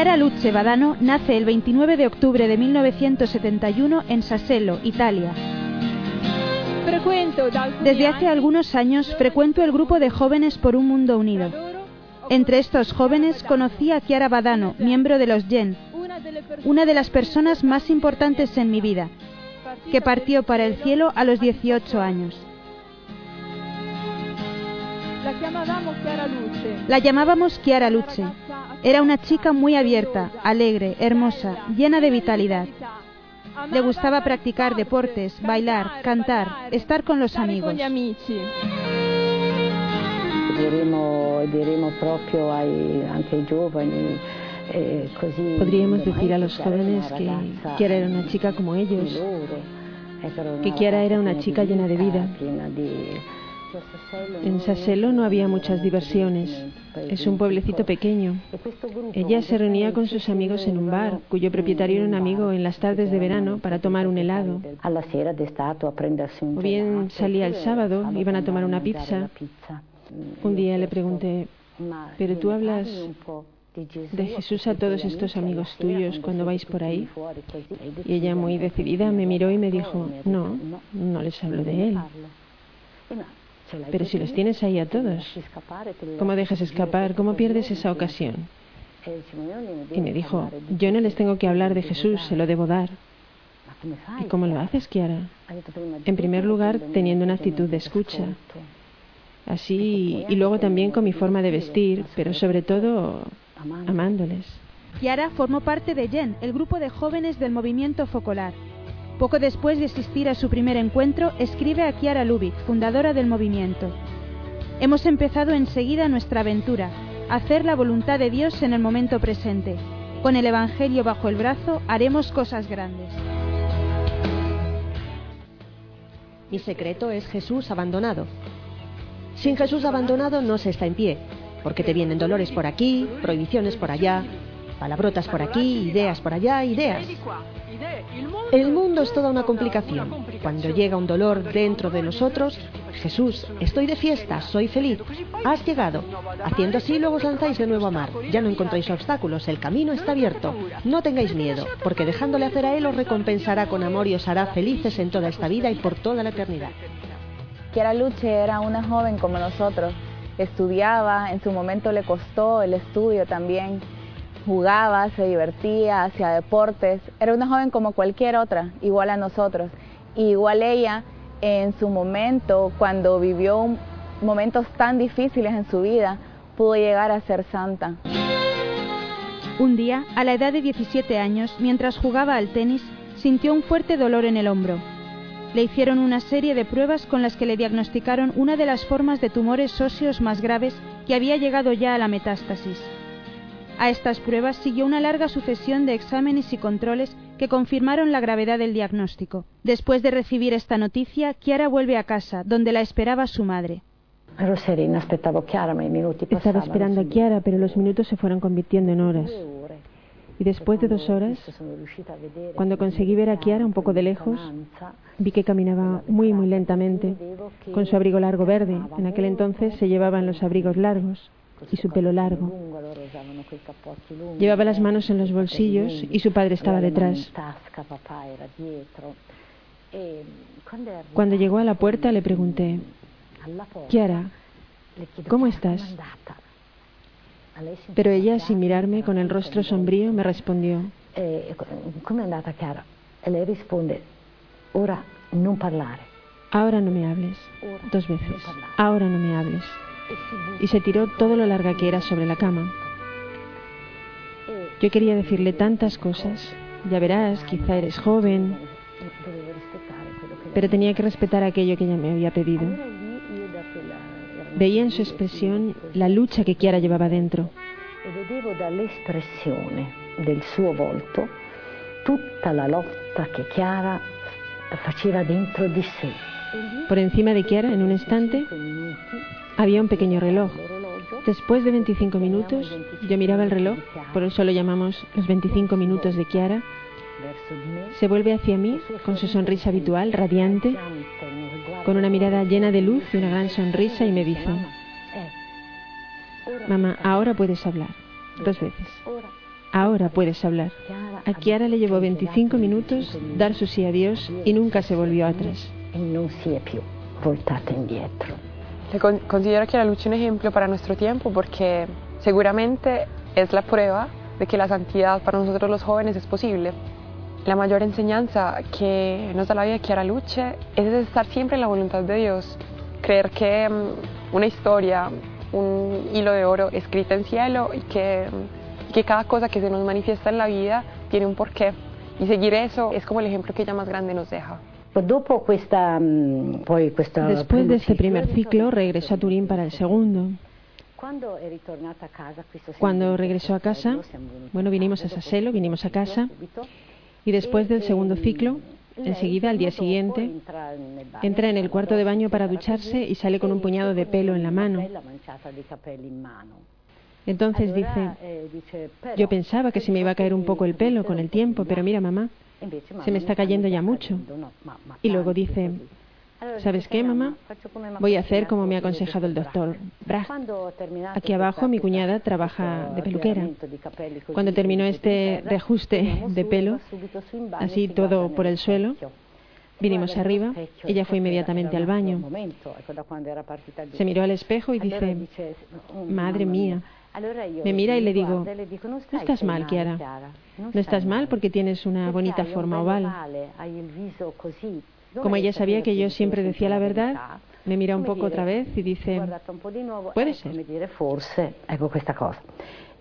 Chiara Luce Badano nace el 29 de octubre de 1971 en Sassello, Italia. Desde hace algunos años frecuento el grupo de jóvenes por un mundo unido. Entre estos jóvenes conocí a Chiara Badano, miembro de los Gen, una de las personas más importantes en mi vida, que partió para el cielo a los 18 años. La llamábamos Chiara Luce. Era una chica muy abierta, alegre, hermosa, llena de vitalidad. Le gustaba practicar deportes, bailar, cantar, estar con los amigos. Podríamos decir a los jóvenes que Chiara era una chica como ellos, que Chiara era una chica llena de vida. En Sassello no había muchas diversiones. Es un pueblecito pequeño. Ella se reunía con sus amigos en un bar, cuyo propietario era un amigo en las tardes de verano para tomar un helado. O bien salía el sábado, iban a tomar una pizza. Un día le pregunté, ¿pero tú hablas de Jesús a todos estos amigos tuyos cuando vais por ahí? Y ella muy decidida me miró y me dijo, no, no les hablo de él. Pero si los tienes ahí a todos, ¿cómo dejas escapar? ¿Cómo pierdes esa ocasión? Y me dijo, yo no les tengo que hablar de Jesús, se lo debo dar. ¿Y cómo lo haces, Kiara? En primer lugar, teniendo una actitud de escucha. Así, y luego también con mi forma de vestir, pero sobre todo amándoles. Kiara formó parte de Yen, el grupo de jóvenes del movimiento Focolar. Poco después de asistir a su primer encuentro, escribe a Kiara Lubick, fundadora del movimiento. Hemos empezado enseguida nuestra aventura, hacer la voluntad de Dios en el momento presente. Con el Evangelio bajo el brazo haremos cosas grandes. Mi secreto es Jesús abandonado. Sin Jesús abandonado no se está en pie, porque te vienen dolores por aquí, prohibiciones por allá, palabrotas por aquí, ideas por allá, ideas. El mundo es toda una complicación. Cuando llega un dolor dentro de nosotros, Jesús, estoy de fiesta, soy feliz. Has llegado. Haciendo así, luego os lanzáis de nuevo a mar. Ya no encontráis obstáculos, el camino está abierto. No tengáis miedo, porque dejándole hacer a Él os recompensará con amor y os hará felices en toda esta vida y por toda la eternidad. Kiara Luche era una joven como nosotros. Estudiaba, en su momento le costó el estudio también jugaba, se divertía, hacía deportes. Era una joven como cualquier otra, igual a nosotros. igual ella, en su momento, cuando vivió momentos tan difíciles en su vida, pudo llegar a ser santa. Un día, a la edad de 17 años, mientras jugaba al tenis, sintió un fuerte dolor en el hombro. Le hicieron una serie de pruebas con las que le diagnosticaron una de las formas de tumores óseos más graves que había llegado ya a la metástasis. A estas pruebas siguió una larga sucesión de exámenes y controles que confirmaron la gravedad del diagnóstico. Después de recibir esta noticia, Chiara vuelve a casa, donde la esperaba su madre. Estaba esperando a Chiara, pero los minutos se fueron convirtiendo en horas. Y después de dos horas, cuando conseguí ver a Chiara un poco de lejos, vi que caminaba muy, muy lentamente, con su abrigo largo verde. En aquel entonces se llevaban los abrigos largos y su pelo largo. Llevaba las manos en los bolsillos y su padre estaba detrás. Cuando llegó a la puerta le pregunté, Chiara, ¿cómo estás? Pero ella, sin mirarme, con el rostro sombrío, me respondió, Ahora no me hables. Dos veces. Ahora no me hables y se tiró todo lo larga que era sobre la cama. Yo quería decirle tantas cosas. Ya verás, quizá eres joven, pero tenía que respetar aquello que ella me había pedido. Veía en su expresión la lucha que Chiara llevaba dentro. del suo volto tutta la lotta che Chiara faceva dentro di sé. Por encima de Chiara, en un instante, había un pequeño reloj. Después de 25 minutos, yo miraba el reloj, por eso lo llamamos los 25 minutos de Kiara. Se vuelve hacia mí con su sonrisa habitual, radiante, con una mirada llena de luz y una gran sonrisa y me dice, mamá, ahora puedes hablar, dos veces. Ahora puedes hablar. A Chiara le llevó 25 minutos dar su sí a Dios y nunca se volvió atrás. Le considero que la lucha un ejemplo para nuestro tiempo porque seguramente es la prueba de que la santidad para nosotros los jóvenes es posible. La mayor enseñanza que nos da la vida Chiara Luce es estar siempre en la voluntad de Dios, creer que mm, una historia, un hilo de oro escrita en cielo y que, que cada cosa que se nos manifiesta en la vida tiene un porqué. Y seguir eso es como el ejemplo que ella más grande nos deja. Mm, Después de este primer ciclo regresó a Turín para el segundo. Cuando regresó a casa, bueno, vinimos a Saselo, vinimos a casa y después del segundo ciclo, enseguida, al día siguiente, entra en el cuarto de baño para ducharse y sale con un puñado de pelo en la mano. Entonces dice, yo pensaba que se me iba a caer un poco el pelo con el tiempo, pero mira mamá, se me está cayendo ya mucho. Y luego dice, ¿sabes qué, mamá? Voy a hacer como me ha aconsejado el doctor Brach. Aquí abajo mi cuñada trabaja de peluquera. Cuando terminó este reajuste de pelo, así todo por el suelo, Vinimos arriba, ella fue inmediatamente al baño. Se miró al espejo y dice, madre mía, me mira y le digo, no estás mal, Chiara. No estás mal porque tienes una bonita forma oval. Como ella sabía que yo siempre decía la verdad, me mira un poco otra vez y dice, puede ser.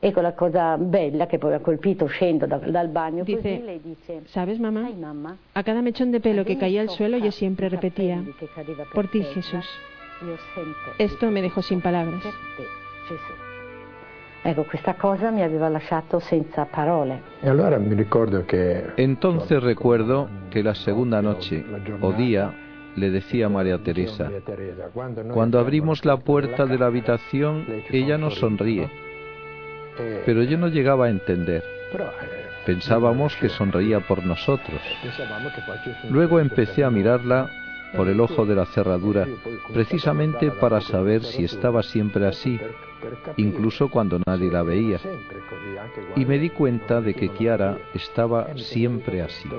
Ecco la cosa bella che poi ha colpito uscendo dal bagno dice, le dice, ¿sabes mamá? A cada mechón de pelo que caía al suelo yo siempre repetía, por ti Jesús. Esto me dejó sin palabras. Ecco, questa cosa mi aveva lasciato senza parole. Entonces recuerdo que la segunda noche o día le decía a María Teresa, cuando abrimos la puerta de la habitación, ella nos sonríe. Pero yo no llegaba a entender. Pensábamos que sonreía por nosotros. Luego empecé a mirarla por el ojo de la cerradura, precisamente para saber si estaba siempre así, incluso cuando nadie la veía. Y me di cuenta de que Chiara estaba siempre así.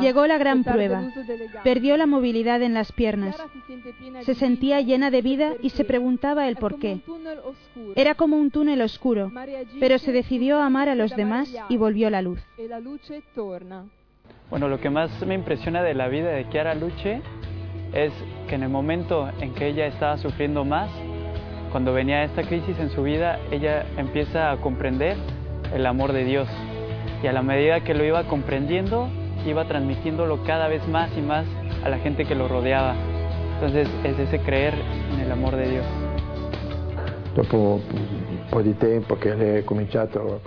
Llegó la gran prueba. Perdió la movilidad en las piernas. Se sentía llena de vida y se preguntaba el por qué. Era como un túnel oscuro, pero se decidió a amar a los demás y volvió la luz. Bueno, lo que más me impresiona de la vida de Chiara Luce es que en el momento en que ella estaba sufriendo más, cuando venía esta crisis en su vida, ella empieza a comprender el amor de Dios y a la medida que lo iba comprendiendo, iba transmitiéndolo cada vez más y más a la gente que lo rodeaba. Entonces es ese creer en el amor de Dios.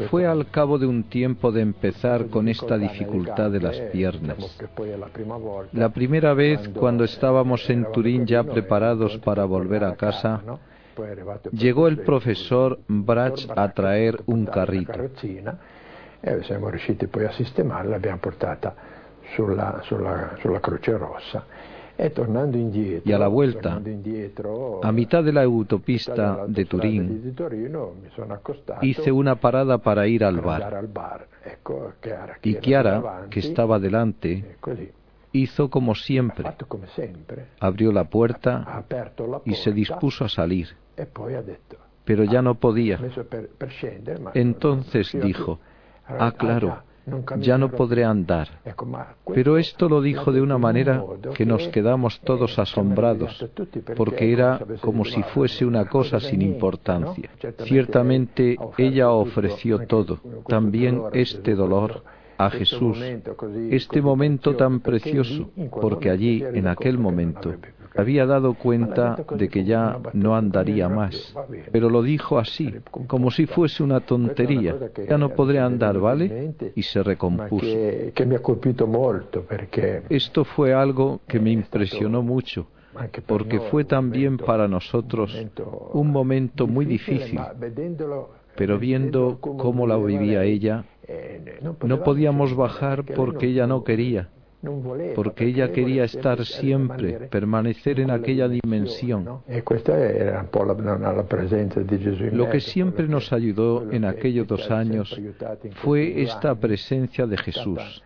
Fue al cabo de un tiempo de empezar con esta dificultad de las piernas. La primera vez cuando estábamos en Turín ya preparados para volver a casa, llegó el profesor Brach a traer un carrito e siamo riusciti poi a sistemarla, l'abbiamo portata sulla, sulla, sulla Croce Rossa. E tornando indietro, y a la vuelta, indietro, a mitad de la autopista de Turín, di Torino, mi sono hice una parada para ir al bar. Al bar. Ecco, Chiara, y Chiara, que estaba delante, hizo como siempre. Come sempre. Abrió la puerta, la puerta y se dispuso a salir. E detto, pero ya no podía. Per, per scendere, Entonces dijo, Ah, claro, ya no podré andar. Pero esto lo dijo de una manera que nos quedamos todos asombrados, porque era como si fuese una cosa sin importancia. Ciertamente ella ofreció todo, también este dolor, a Jesús, este momento tan precioso, porque allí, en aquel momento, había dado cuenta de que ya no andaría más, pero lo dijo así, como si fuese una tontería. Ya no podré andar, ¿vale? Y se recompuso. Esto fue algo que me impresionó mucho porque fue también para nosotros un momento muy difícil, pero viendo cómo la vivía ella, no podíamos bajar porque ella no quería porque ella quería estar siempre, permanecer en aquella dimensión. Lo que siempre nos ayudó en aquellos dos años fue esta presencia de Jesús.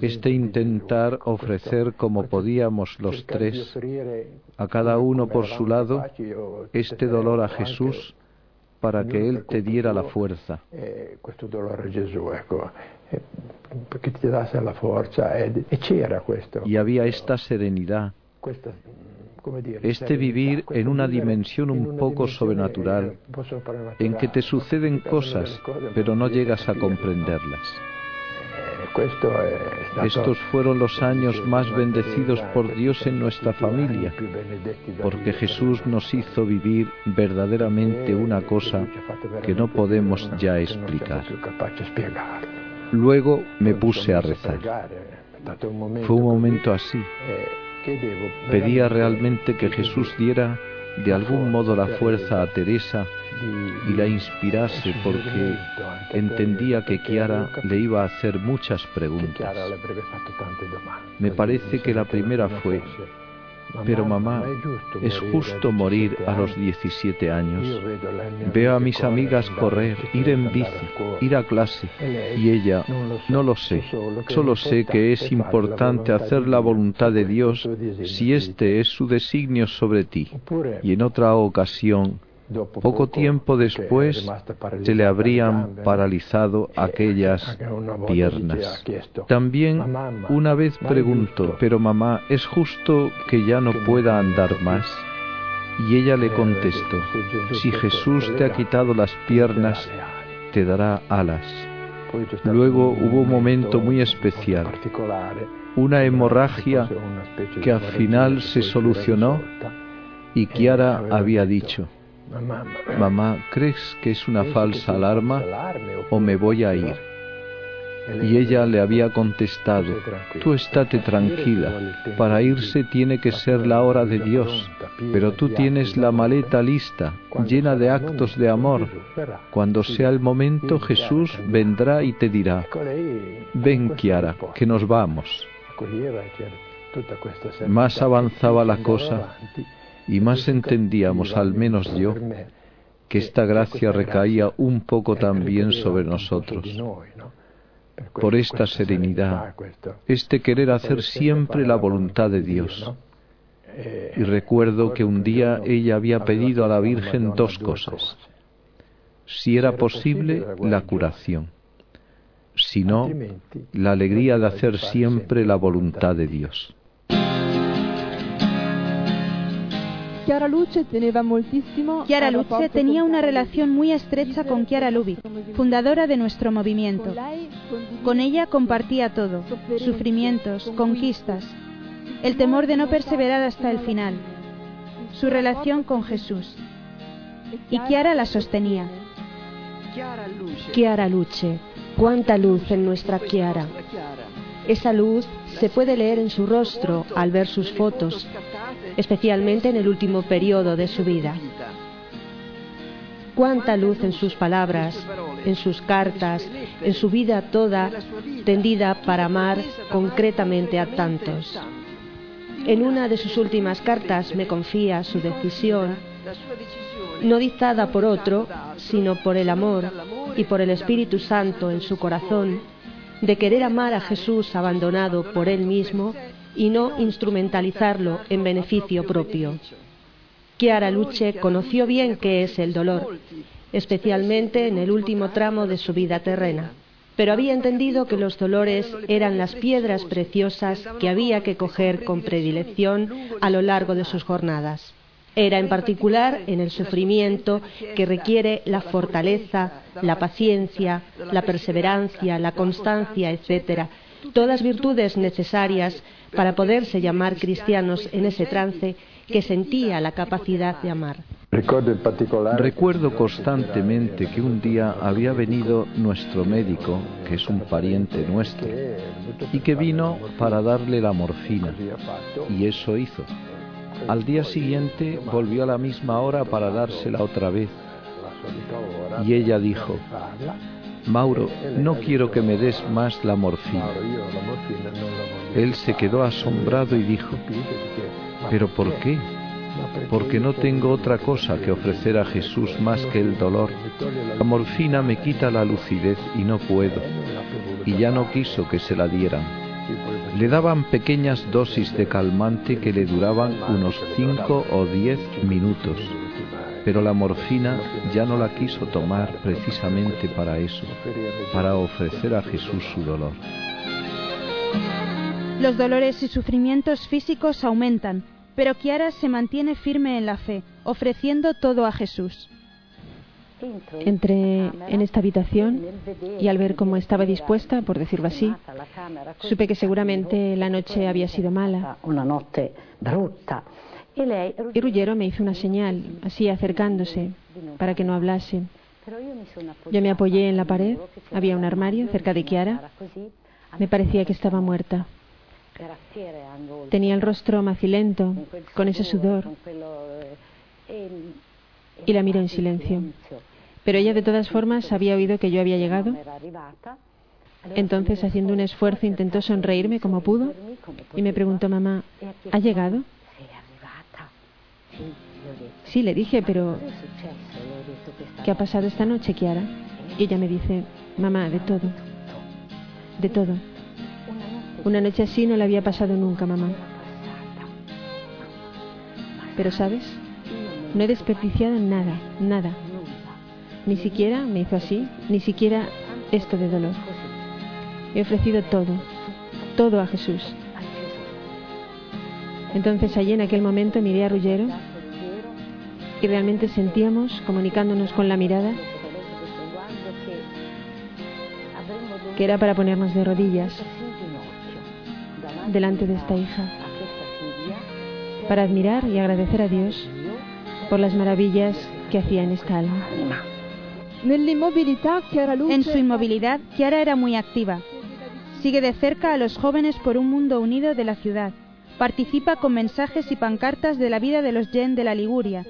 este intentar ofrecer como podíamos los tres, a cada uno por su lado, este dolor a Jesús para que Él te diera la fuerza. Y había esta serenidad, este vivir en una dimensión un poco sobrenatural, en que te suceden cosas, pero no llegas a comprenderlas. Estos fueron los años más bendecidos por Dios en nuestra familia, porque Jesús nos hizo vivir verdaderamente una cosa que no podemos ya explicar. Luego me puse a rezar. Fue un momento así. Pedía realmente que Jesús diera de algún modo la fuerza a Teresa y la inspirase porque entendía que Chiara le iba a hacer muchas preguntas. Me parece que la primera fue, pero mamá, ¿es justo morir a los 17 años? Veo a mis amigas correr, ir en bici, ir a clase, y ella, no lo sé, solo sé que es importante hacer la voluntad de Dios si este es su designio sobre ti. Y en otra ocasión, poco tiempo después se le habrían paralizado aquellas piernas. También una vez preguntó, pero mamá, ¿es justo que ya no pueda andar más? Y ella le contestó, si Jesús te ha quitado las piernas, te dará alas. Luego hubo un momento muy especial, una hemorragia que al final se solucionó y Kiara había dicho, Mamá, ¿crees que es una falsa alarma o me voy a ir? Y ella le había contestado, tú estate tranquila, para irse tiene que ser la hora de Dios, pero tú tienes la maleta lista, llena de actos de amor. Cuando sea el momento, Jesús vendrá y te dirá, ven Kiara, que nos vamos. Más avanzaba la cosa y más entendíamos, al menos yo, que esta gracia recaía un poco también sobre nosotros. Por esta serenidad, este querer hacer siempre la voluntad de Dios. Y recuerdo que un día ella había pedido a la Virgen dos cosas. Si era posible, la curación. Si no, la alegría de hacer siempre la voluntad de Dios. Chiara Luce tenía una relación muy estrecha con Chiara Lubic, fundadora de nuestro movimiento. Con ella compartía todo, sufrimientos, conquistas, el temor de no perseverar hasta el final, su relación con Jesús. Y Chiara la sostenía. Chiara Luce, cuánta luz en nuestra Chiara. Esa luz se puede leer en su rostro al ver sus fotos, especialmente en el último periodo de su vida. Cuánta luz en sus palabras, en sus cartas, en su vida toda tendida para amar concretamente a tantos. En una de sus últimas cartas me confía su decisión, no dictada por otro, sino por el amor y por el Espíritu Santo en su corazón, de querer amar a Jesús abandonado por él mismo y no instrumentalizarlo en beneficio propio. Chiara Luce conoció bien qué es el dolor, especialmente en el último tramo de su vida terrena, pero había entendido que los dolores eran las piedras preciosas que había que coger con predilección a lo largo de sus jornadas. Era en particular en el sufrimiento que requiere la fortaleza, la paciencia, la perseverancia, la constancia, etc., todas virtudes necesarias para poderse llamar cristianos en ese trance que sentía la capacidad de amar. Recuerdo constantemente que un día había venido nuestro médico, que es un pariente nuestro, y que vino para darle la morfina, y eso hizo. Al día siguiente volvió a la misma hora para dársela otra vez, y ella dijo, Mauro, no quiero que me des más la morfina. Él se quedó asombrado y dijo, ¿pero por qué? Porque no tengo otra cosa que ofrecer a Jesús más que el dolor. La morfina me quita la lucidez y no puedo. Y ya no quiso que se la dieran. Le daban pequeñas dosis de calmante que le duraban unos cinco o diez minutos pero la morfina ya no la quiso tomar precisamente para eso, para ofrecer a Jesús su dolor. Los dolores y sufrimientos físicos aumentan, pero Kiara se mantiene firme en la fe, ofreciendo todo a Jesús. Entré en esta habitación y al ver cómo estaba dispuesta, por decirlo así, supe que seguramente la noche había sido mala. Una noche bruta. Y Ruggiero me hizo una señal, así acercándose, para que no hablase. Yo me apoyé en la pared, había un armario cerca de Chiara. Me parecía que estaba muerta. Tenía el rostro macilento, con ese sudor, y la miró en silencio. Pero ella de todas formas había oído que yo había llegado. Entonces, haciendo un esfuerzo, intentó sonreírme como pudo y me preguntó, mamá, ¿ha llegado? Sí, le dije, pero ¿qué ha pasado esta noche, Kiara? Y ella me dice, mamá, de todo, de todo. Una noche así no la había pasado nunca, mamá. Pero, ¿sabes? No he desperdiciado nada, nada. Ni siquiera me hizo así, ni siquiera esto de dolor. He ofrecido todo, todo a Jesús. Entonces allí en aquel momento miré a Rullero y realmente sentíamos, comunicándonos con la mirada, que era para ponernos de rodillas delante de esta hija, para admirar y agradecer a Dios por las maravillas que hacía en esta alma. En su inmovilidad, Chiara era muy activa. Sigue de cerca a los jóvenes por un mundo unido de la ciudad. Participa con mensajes y pancartas de la vida de los Gen de la Liguria.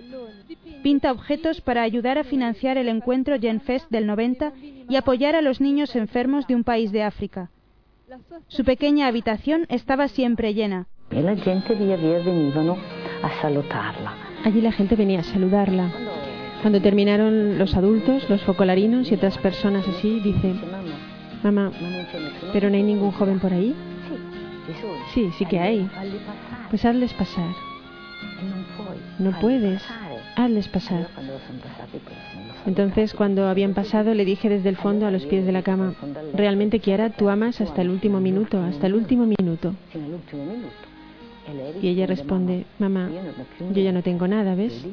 Pinta objetos para ayudar a financiar el encuentro Gen Fest del 90 y apoyar a los niños enfermos de un país de África. Su pequeña habitación estaba siempre llena. Y la gente día a día venían a saludarla. Allí la gente venía a saludarla. Cuando terminaron los adultos, los focolarinos y otras personas así, dice, mamá, ¿pero no hay ningún joven por ahí? Sí, sí que hay. Pues hazles pasar. No puedes. Hazles pasar. Entonces, cuando habían pasado, le dije desde el fondo a los pies de la cama, realmente, Kiara, tú amas hasta el último minuto, hasta el último minuto. Y ella responde, mamá, yo ya no tengo nada, ¿ves?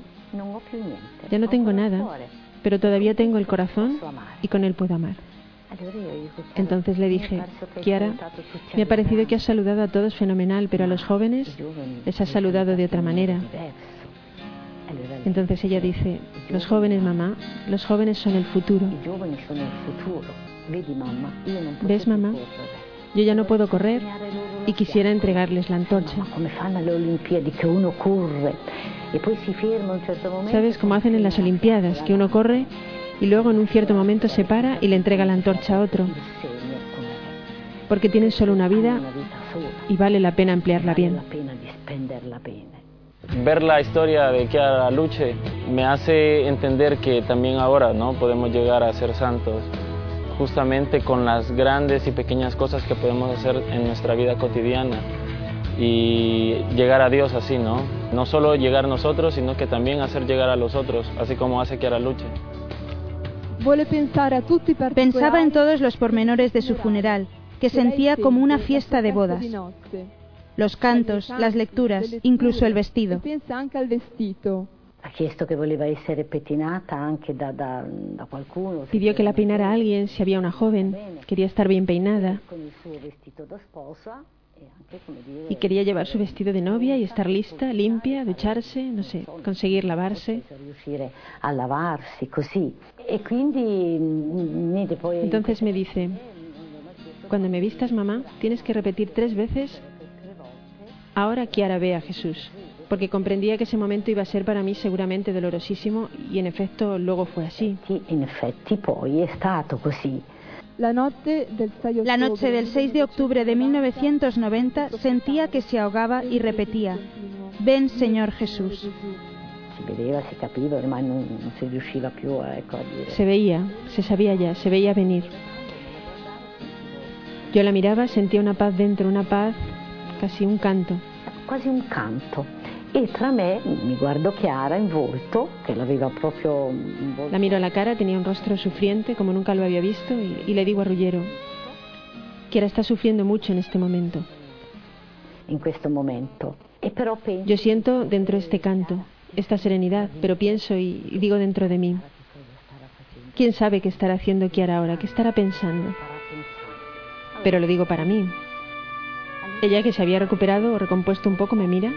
Ya no tengo nada, pero todavía tengo el corazón y con él puedo amar. Entonces le dije, Kiara, me ha parecido que has saludado a todos fenomenal, pero a los jóvenes les has saludado de otra manera. Entonces ella dice, los jóvenes, mamá, los jóvenes son el futuro. ¿Ves, mamá? Yo ya no puedo correr y quisiera entregarles la antorcha. ¿Sabes cómo hacen en las Olimpiadas? Que uno corre y luego en un cierto momento se para y le entrega la antorcha a otro. Porque tienen solo una vida y vale la pena emplearla bien. Ver la historia de Chiara Luce me hace entender que también ahora ¿no? podemos llegar a ser santos justamente con las grandes y pequeñas cosas que podemos hacer en nuestra vida cotidiana y llegar a Dios así, ¿no? No solo llegar nosotros, sino que también hacer llegar a los otros, así como hace Chiara Luce. Pensaba en todos los pormenores de su funeral, que sentía como una fiesta de bodas. Los cantos, las lecturas, incluso el vestido. Pidió que la peinara a alguien si había una joven. Quería estar bien peinada. Y quería llevar su vestido de novia y estar lista, limpia, ducharse, no sé, conseguir lavarse. Entonces me dice, cuando me vistas mamá, tienes que repetir tres veces, ahora Kiara ve a Jesús. porque comprendía que ese momento iba a ser para mí seguramente dolorosísimo y en efecto luego fue así. Sí, en efecto, poi è stato così. La noche del 6 de octubre de 1990 sentía que se ahogaba y repetía, ven Señor Jesús. Se veía, se sabía ya, se veía venir. Yo la miraba, sentía una paz dentro, una paz, casi un canto. Casi un canto. Y tra me mi guardo Chiara en volto, que l'aveva proprio... La miro a la cara, tenía un rostro sufriente como nunca lo había visto y, le digo a Rullero, Chiara está sufriendo mucho en este momento. En este momento. E Yo siento dentro este canto, esta serenidad, pero pienso y, digo dentro de mí, ¿quién sabe qué estará haciendo Kiara ahora? ¿Qué estará pensando? Pero lo digo para mí. Ella que se había recuperado o recompuesto un poco me mira.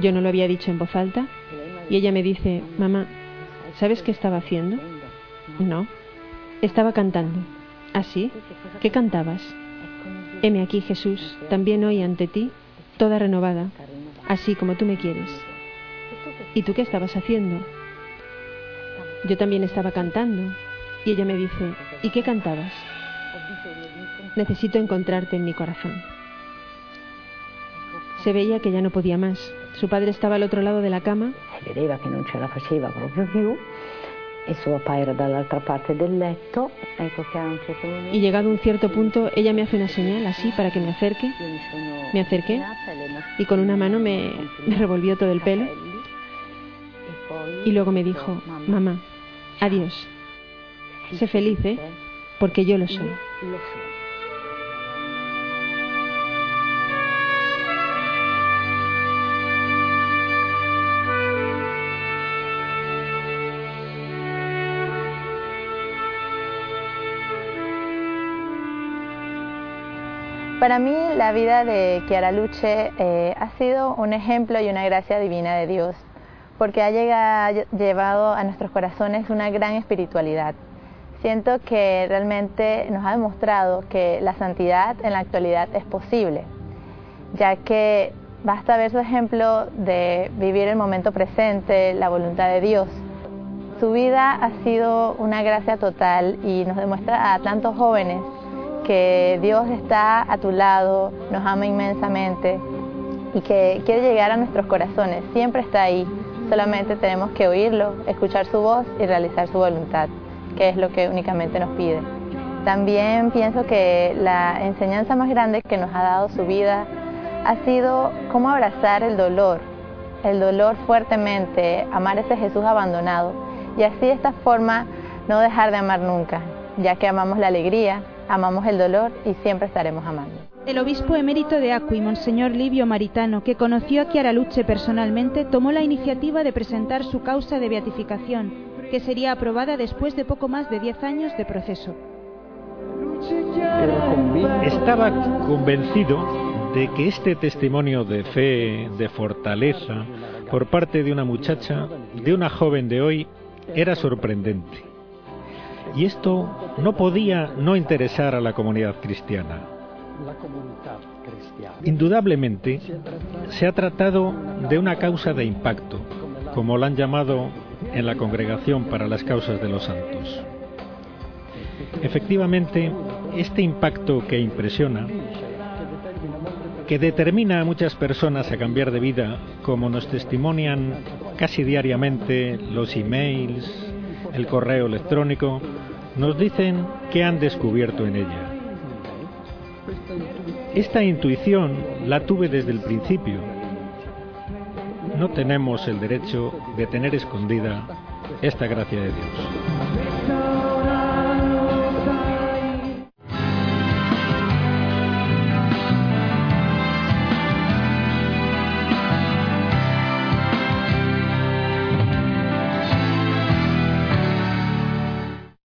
Yo no lo había dicho en voz alta y ella me dice, mamá, ¿sabes qué estaba haciendo? No, estaba cantando. ¿Ah, sí? ¿Qué cantabas? Heme aquí, Jesús, también hoy ante ti, toda renovada, así como tú me quieres. ¿Y tú qué estabas haciendo? Yo también estaba cantando. Y ella me dice, ¿y qué cantabas? Necesito encontrarte en mi corazón. Se veía que ya no podía más. Su padre estaba al otro lado de la cama. Se vedeva che non ce la faceva proprio più e suo papà era dall'altra parte del letto. Ecco che a un certo momento... Y llegado a un cierto punto, ella me hace una señal así para que me acerque. Me acerqué y con una mano me, me revolvió todo el pelo. Y luego me dijo, mamá, adiós. Sé feliz, ¿eh? Porque yo lo soy. Para mí la vida de Chiara Luce eh, ha sido un ejemplo y una gracia divina de Dios, porque ha llegado, llevado a nuestros corazones una gran espiritualidad. Siento que realmente nos ha demostrado que la santidad en la actualidad es posible, ya que basta ver su ejemplo de vivir el momento presente, la voluntad de Dios. Su vida ha sido una gracia total y nos demuestra a tantos jóvenes que Dios está a tu lado, nos ama inmensamente y que quiere llegar a nuestros corazones, siempre está ahí, solamente tenemos que oírlo, escuchar su voz y realizar su voluntad, que es lo que únicamente nos pide. También pienso que la enseñanza más grande que nos ha dado su vida ha sido cómo abrazar el dolor, el dolor fuertemente, amar ese Jesús abandonado y así de esta forma no dejar de amar nunca, ya que amamos la alegría, amamos el dolor y siempre estaremos amando. El obispo emérito de Acqui, Monseñor Livio Maritano, que conoció a Chiara Luce personalmente, tomó la iniciativa de presentar su causa de beatificación, que sería aprobada después de poco más de 10 años de proceso. Estaba convencido de que este testimonio de fe, de fortaleza, por parte de una muchacha, de una joven de hoy, era sorprendente. Y esto no podía no interesar a la comunidad cristiana. Indudablemente, se ha tratado de una causa de impacto, como la han llamado en la Congregación para las Causas de los Santos. Efectivamente, este impacto que impresiona, que determina a muchas personas a cambiar de vida, como nos testimonian casi diariamente los emails, el correo electrónico, nos dicen que han descubierto en ella. Esta intuición la tuve desde el principio. No tenemos el derecho de tener escondida esta gracia de Dios.